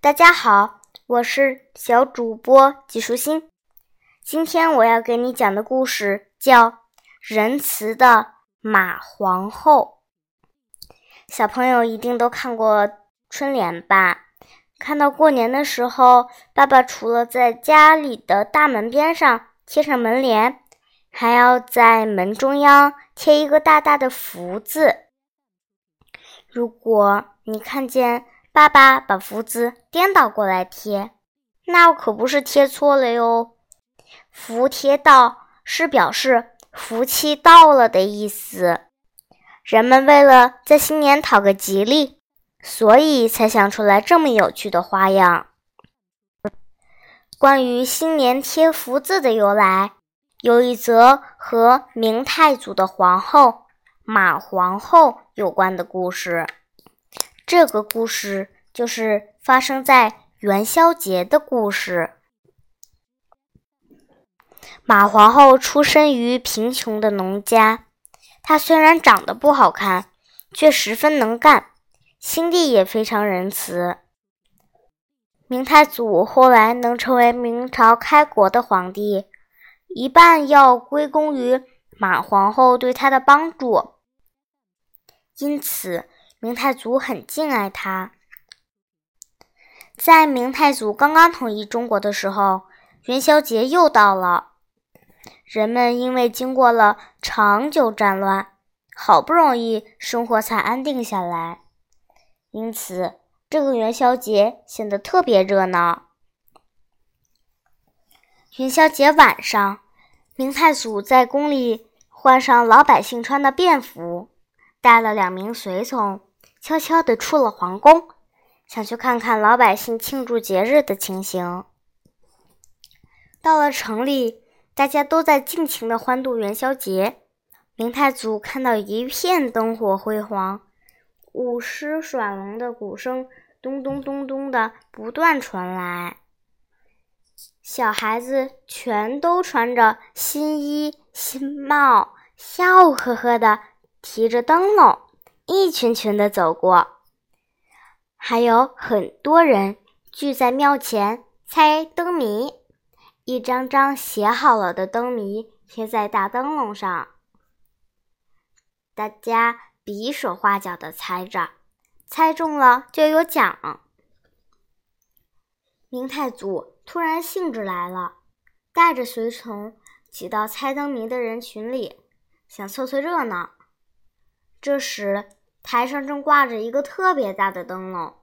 大家好，我是小主播纪舒心。今天我要给你讲的故事叫《仁慈的马皇后》。小朋友一定都看过春联吧？看到过年的时候，爸爸除了在家里的大门边上贴上门帘，还要在门中央贴一个大大的福字。如果你看见，爸爸把福字颠倒过来贴，那可不是贴错了哟。福贴到是表示福气到了的意思。人们为了在新年讨个吉利，所以才想出来这么有趣的花样。关于新年贴福字的由来，有一则和明太祖的皇后马皇后有关的故事。这个故事就是发生在元宵节的故事。马皇后出身于贫穷的农家，她虽然长得不好看，却十分能干，心地也非常仁慈。明太祖后来能成为明朝开国的皇帝，一半要归功于马皇后对他的帮助，因此。明太祖很敬爱他。在明太祖刚刚统一中国的时候，元宵节又到了。人们因为经过了长久战乱，好不容易生活才安定下来，因此这个元宵节显得特别热闹。元宵节晚上，明太祖在宫里换上老百姓穿的便服，带了两名随从。悄悄地出了皇宫，想去看看老百姓庆祝节日的情形。到了城里，大家都在尽情地欢度元宵节。明太祖看到一片灯火辉煌，舞狮耍龙的鼓声咚咚咚咚的不断传来，小孩子全都穿着新衣新帽，笑呵呵的提着灯笼。一群群的走过，还有很多人聚在庙前猜灯谜，一张张写好了的灯谜贴在大灯笼上，大家比手画脚的猜着，猜中了就有奖。明太祖突然兴致来了，带着随从挤到猜灯谜的人群里，想凑凑热闹。这时，台上正挂着一个特别大的灯笼，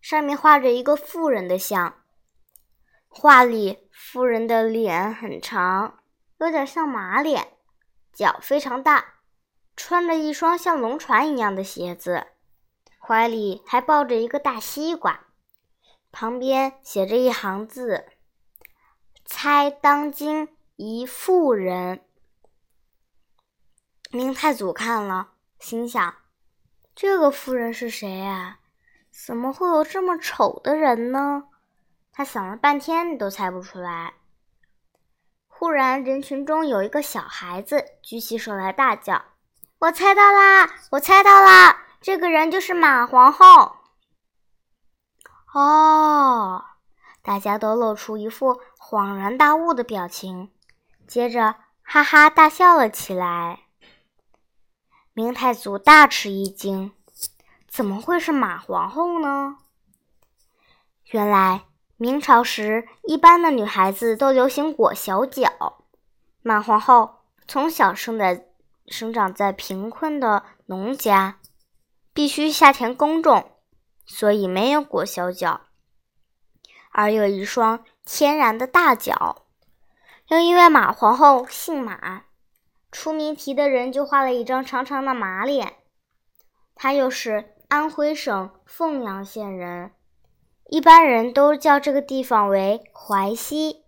上面画着一个妇人的像。画里妇人的脸很长，有点像马脸，脚非常大，穿着一双像龙船一样的鞋子，怀里还抱着一个大西瓜，旁边写着一行字：“猜当今一妇人。”明太祖看了，心想。这个妇人是谁呀？怎么会有这么丑的人呢？他想了半天都猜不出来。忽然，人群中有一个小孩子举起手来大叫：“我猜到啦！我猜到啦！这个人就是马皇后。”哦，大家都露出一副恍然大悟的表情，接着哈哈大笑了起来。明太祖大吃一惊，怎么会是马皇后呢？原来明朝时，一般的女孩子都流行裹小脚。马皇后从小生在生长在贫困的农家，必须下田耕种，所以没有裹小脚，而有一双天然的大脚。又因为马皇后姓马。出谜题的人就画了一张长长的马脸，他又是安徽省凤阳县人，一般人都叫这个地方为淮西，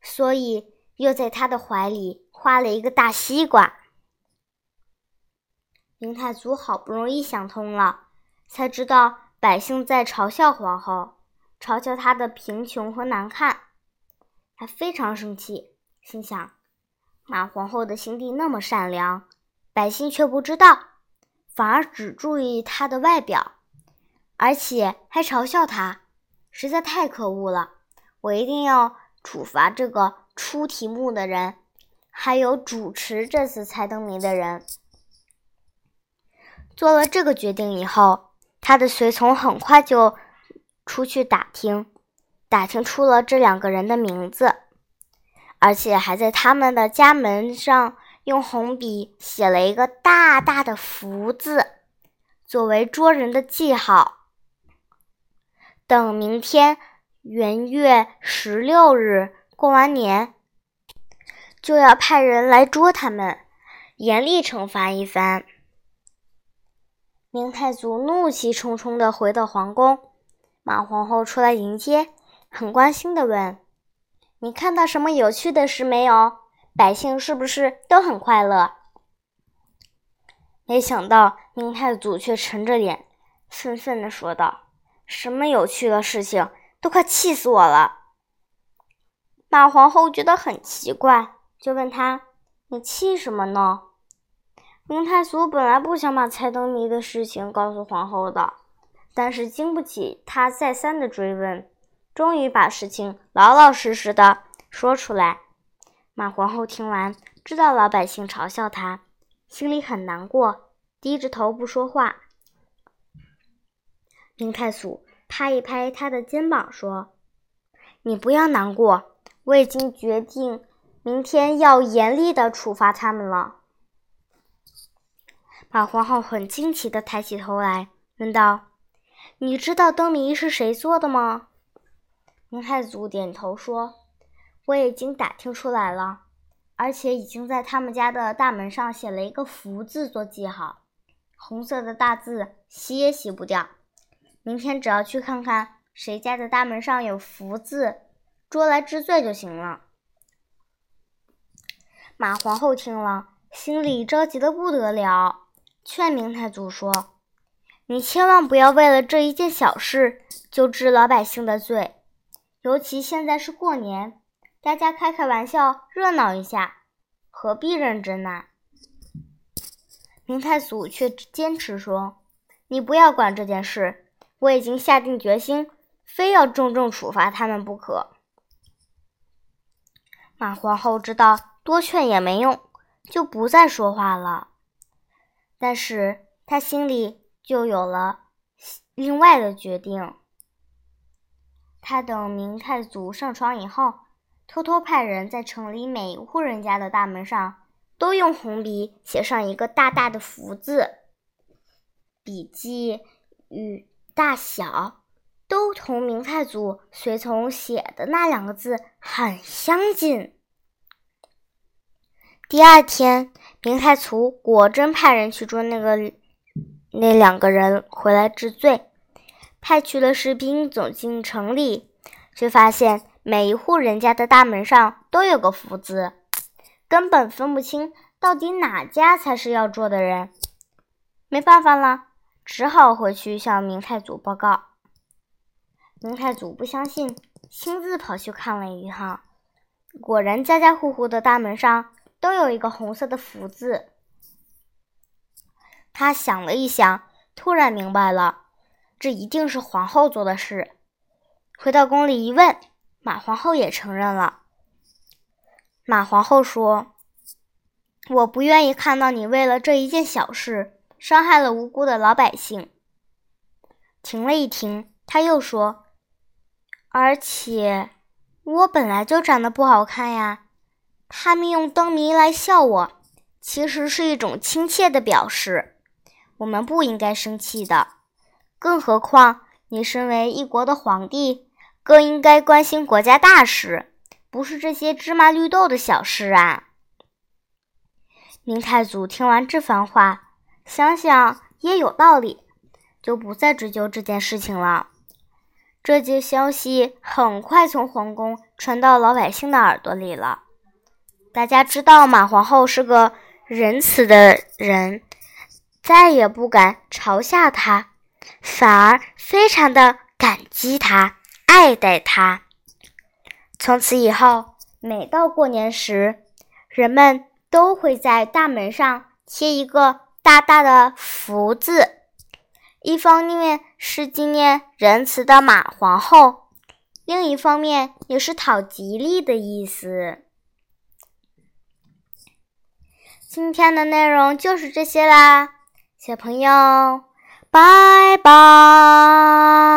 所以又在他的怀里画了一个大西瓜。明太祖好不容易想通了，才知道百姓在嘲笑皇后，嘲笑她的贫穷和难看，他非常生气，心想。马皇后的心地那么善良，百姓却不知道，反而只注意她的外表，而且还嘲笑她，实在太可恶了！我一定要处罚这个出题目的人，还有主持这次猜灯谜的人。做了这个决定以后，他的随从很快就出去打听，打听出了这两个人的名字，而且还在他们的家门上用红笔写了一个大大的福字，作为捉人的记号。等明天元月十六日过完年，就要派人来捉他们，严厉惩罚一番。明太祖怒气冲冲地回到皇宫，马皇后出来迎接，很关心地问：“你看到什么有趣的事没有？百姓是不是都很快乐？”没想到明太祖却沉着脸，愤愤地说道：“什么有趣的事情？都快气死我了！”马皇后觉得很奇怪，就问他：“你气什么呢？”明太祖本来不想把猜灯谜的事情告诉皇后的，但是经不起他再三的追问，终于把事情老老实实的说出来。马皇后听完，知道老百姓嘲笑她，心里很难过，低着头不说话。明太祖拍一拍他的肩膀，说：“你不要难过，我已经决定明天要严厉的处罚他们了。”马皇后很惊奇的抬起头来，问道：“你知道灯谜是谁做的吗？”明太祖点头说：“我已经打听出来了，而且已经在他们家的大门上写了一个福字做记号，红色的大字，洗也洗不掉。明天只要去看看谁家的大门上有福字，捉来治罪就行了。”马皇后听了，心里着急的不得了。劝明太祖说：“你千万不要为了这一件小事就治老百姓的罪，尤其现在是过年，大家开开玩笑，热闹一下，何必认真呢？”明太祖却坚持说：“你不要管这件事，我已经下定决心，非要重重处罚他们不可。”马皇后知道多劝也没用，就不再说话了。但是她心里就有了另外的决定。他等明太祖上床以后，偷偷派人在城里每一户人家的大门上都用红笔写上一个大大的福字，笔迹与大小都同明太祖随从写的那两个字很相近。第二天。明太祖果真派人去捉那个那两个人回来治罪，派去了士兵走进城里，却发现每一户人家的大门上都有个福字，根本分不清到底哪家才是要做的人。没办法了，只好回去向明太祖报告。明太祖不相信，亲自跑去看了一趟，果然家家户户的大门上。都有一个红色的福字。他想了一想，突然明白了，这一定是皇后做的事。回到宫里一问，马皇后也承认了。马皇后说：“我不愿意看到你为了这一件小事伤害了无辜的老百姓。”停了一停，他又说：“而且我本来就长得不好看呀。”他们用灯谜来笑我，其实是一种亲切的表示。我们不应该生气的，更何况你身为一国的皇帝，更应该关心国家大事，不是这些芝麻绿豆的小事啊！明太祖听完这番话，想想也有道理，就不再追究这件事情了。这件消息很快从皇宫传到老百姓的耳朵里了。大家知道马皇后是个仁慈的人，再也不敢嘲笑她，反而非常的感激他，爱戴他。从此以后，每到过年时，人们都会在大门上贴一个大大的福字，一方面是纪念仁慈的马皇后，另一方面也是讨吉利的意思。今天的内容就是这些啦，小朋友，拜拜。